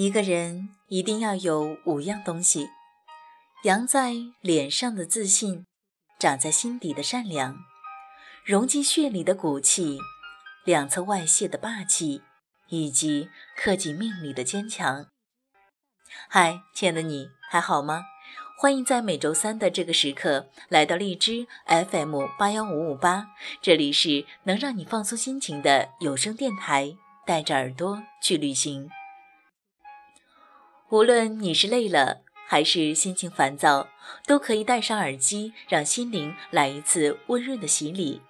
一个人一定要有五样东西：扬在脸上的自信，长在心底的善良，融进血里的骨气，两侧外泄的霸气，以及刻进命里的坚强。嗨，亲爱的你还好吗？欢迎在每周三的这个时刻来到荔枝 FM 八幺五五八，这里是能让你放松心情的有声电台，带着耳朵去旅行。无论你是累了还是心情烦躁，都可以戴上耳机，让心灵来一次温润的洗礼。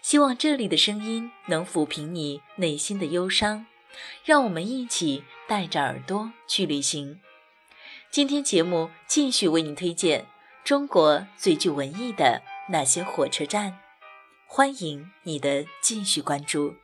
希望这里的声音能抚平你内心的忧伤。让我们一起带着耳朵去旅行。今天节目继续为你推荐中国最具文艺的那些火车站，欢迎你的继续关注。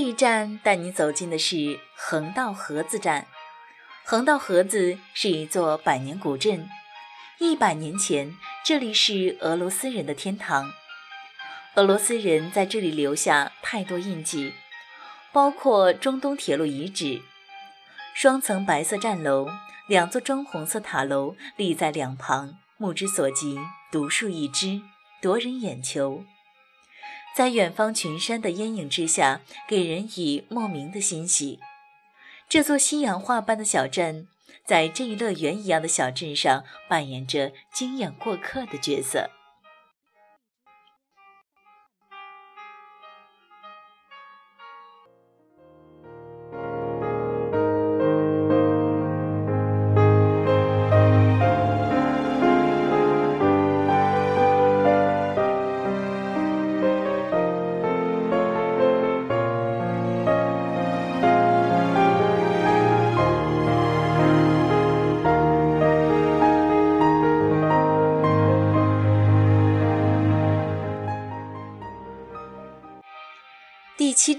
这一站带你走进的是横道河子站。横道河子是一座百年古镇，一百年前这里是俄罗斯人的天堂。俄罗斯人在这里留下太多印记，包括中东铁路遗址，双层白色站楼，两座砖红色塔楼立在两旁，目之所及，独树一帜，夺人眼球。在远方群山的阴影之下，给人以莫名的欣喜。这座西洋画般的小镇，在这一乐园一样的小镇上，扮演着惊艳过客的角色。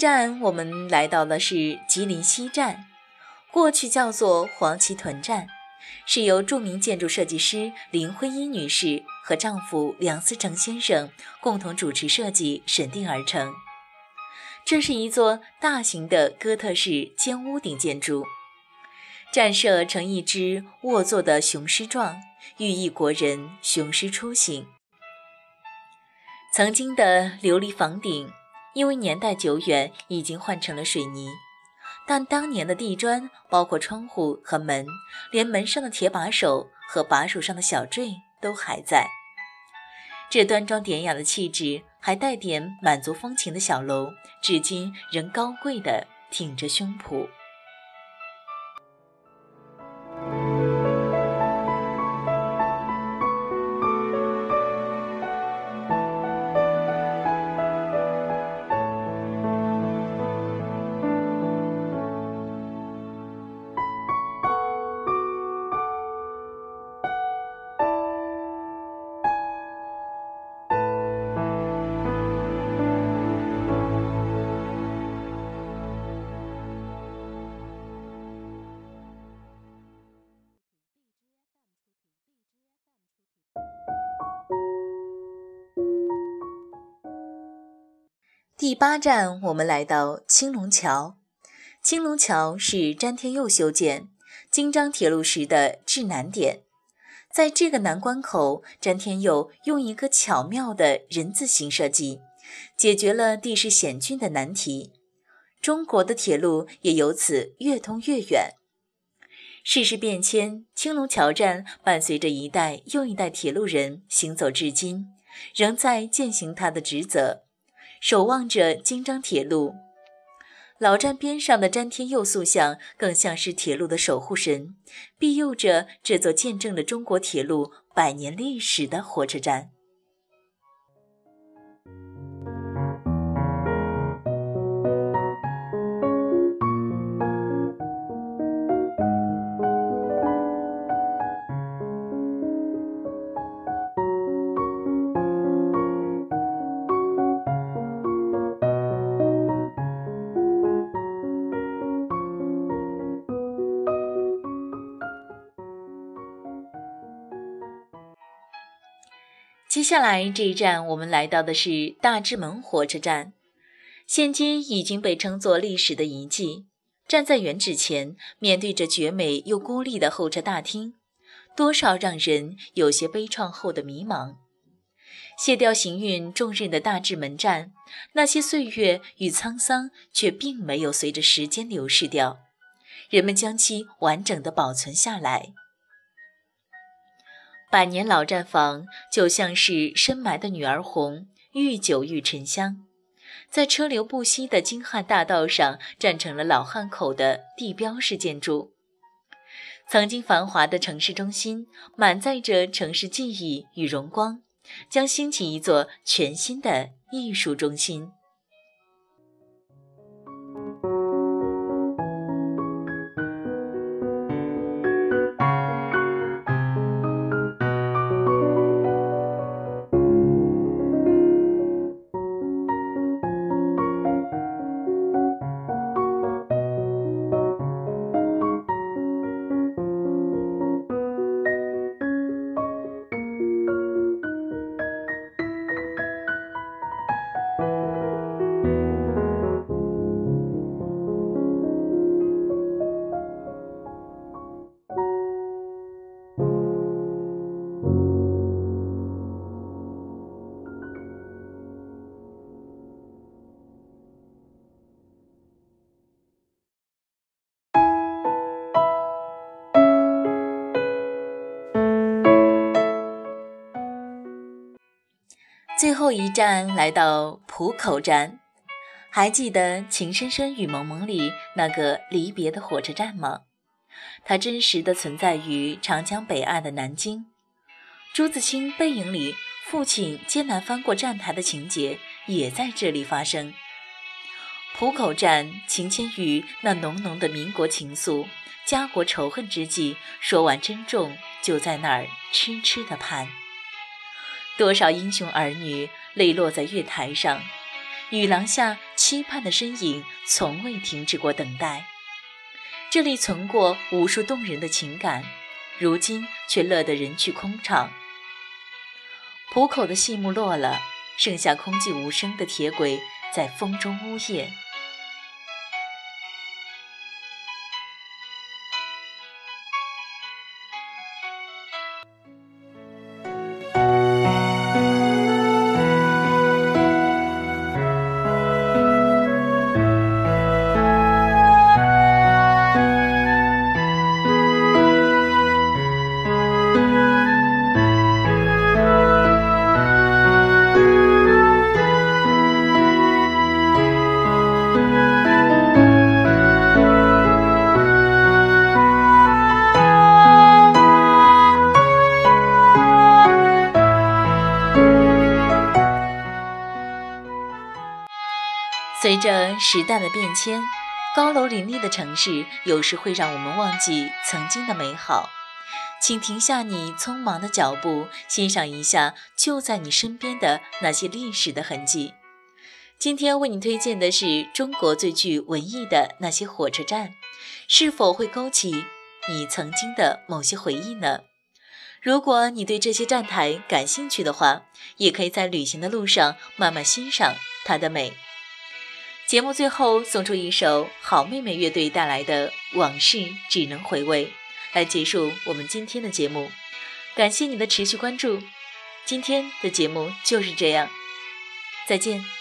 站，我们来到的是吉林西站，过去叫做黄旗屯站，是由著名建筑设计师林徽因女士和丈夫梁思成先生共同主持设计审定而成。这是一座大型的哥特式尖屋顶建筑，站设成一只卧坐的雄狮状，寓意国人雄狮出行。曾经的琉璃房顶。因为年代久远，已经换成了水泥，但当年的地砖，包括窗户和门，连门上的铁把手和把手上的小坠都还在。这端庄典雅的气质，还带点满族风情的小楼，至今仍高贵地挺着胸脯。第八站，我们来到青龙桥。青龙桥是詹天佑修建京张铁路时的至难点。在这个难关口，詹天佑用一个巧妙的人字形设计，解决了地势险峻的难题。中国的铁路也由此越通越远。世事变迁，青龙桥站伴随着一代又一代铁路人行走至今，仍在践行它的职责。守望着京张铁路，老站边上的詹天佑塑像更像是铁路的守护神，庇佑着这座见证了中国铁路百年历史的火车站。接下来这一站，我们来到的是大智门火车站，现今已经被称作历史的遗迹。站在原址前，面对着绝美又孤立的候车大厅，多少让人有些悲怆后的迷茫。卸掉行运重任的大智门站，那些岁月与沧桑却并没有随着时间流逝掉，人们将其完整的保存下来。百年老站房就像是深埋的女儿红，愈久愈沉香。在车流不息的京汉大道上，站成了老汉口的地标式建筑。曾经繁华的城市中心，满载着城市记忆与荣光，将兴起一座全新的艺术中心。最后一站来到浦口站，还记得《情深深雨蒙蒙》里那个离别的火车站吗？它真实的存在于长江北岸的南京。朱自清背影里父亲艰难翻过站台的情节也在这里发生。浦口站情牵于那浓浓的民国情愫、家国仇恨之际，说完珍重，就在那儿痴痴的盼。多少英雄儿女泪落在月台上，雨廊下期盼的身影从未停止过等待。这里存过无数动人的情感，如今却乐得人去空场。浦口的戏幕落了，剩下空寂无声的铁轨在风中呜咽。着时代的变迁，高楼林立的城市有时会让我们忘记曾经的美好。请停下你匆忙的脚步，欣赏一下就在你身边的那些历史的痕迹。今天为你推荐的是中国最具文艺的那些火车站，是否会勾起你曾经的某些回忆呢？如果你对这些站台感兴趣的话，也可以在旅行的路上慢慢欣赏它的美。节目最后送出一首好妹妹乐队带来的《往事只能回味》，来结束我们今天的节目。感谢你的持续关注，今天的节目就是这样，再见。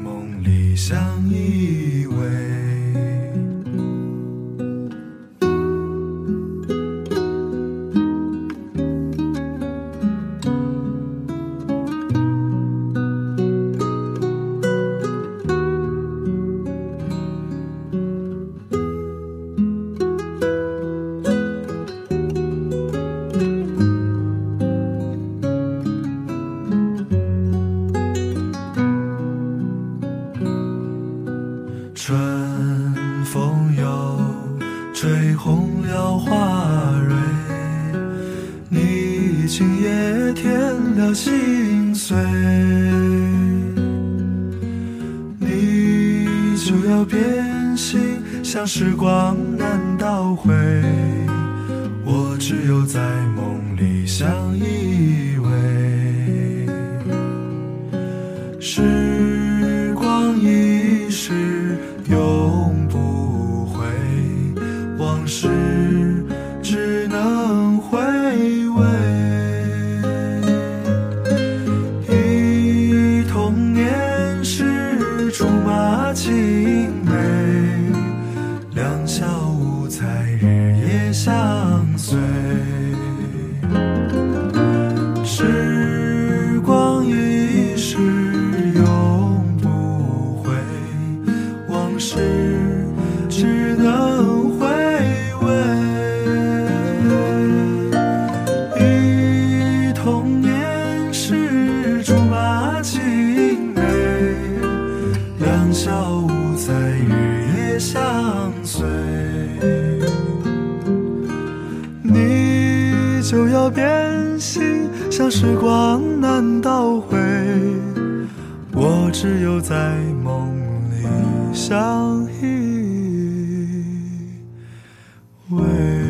相依偎。你今夜添了心碎，你就要变心，像时光难倒回，我只有在梦里相依偎。时光一逝永不回，往事光难倒回，我只有在梦里相依偎。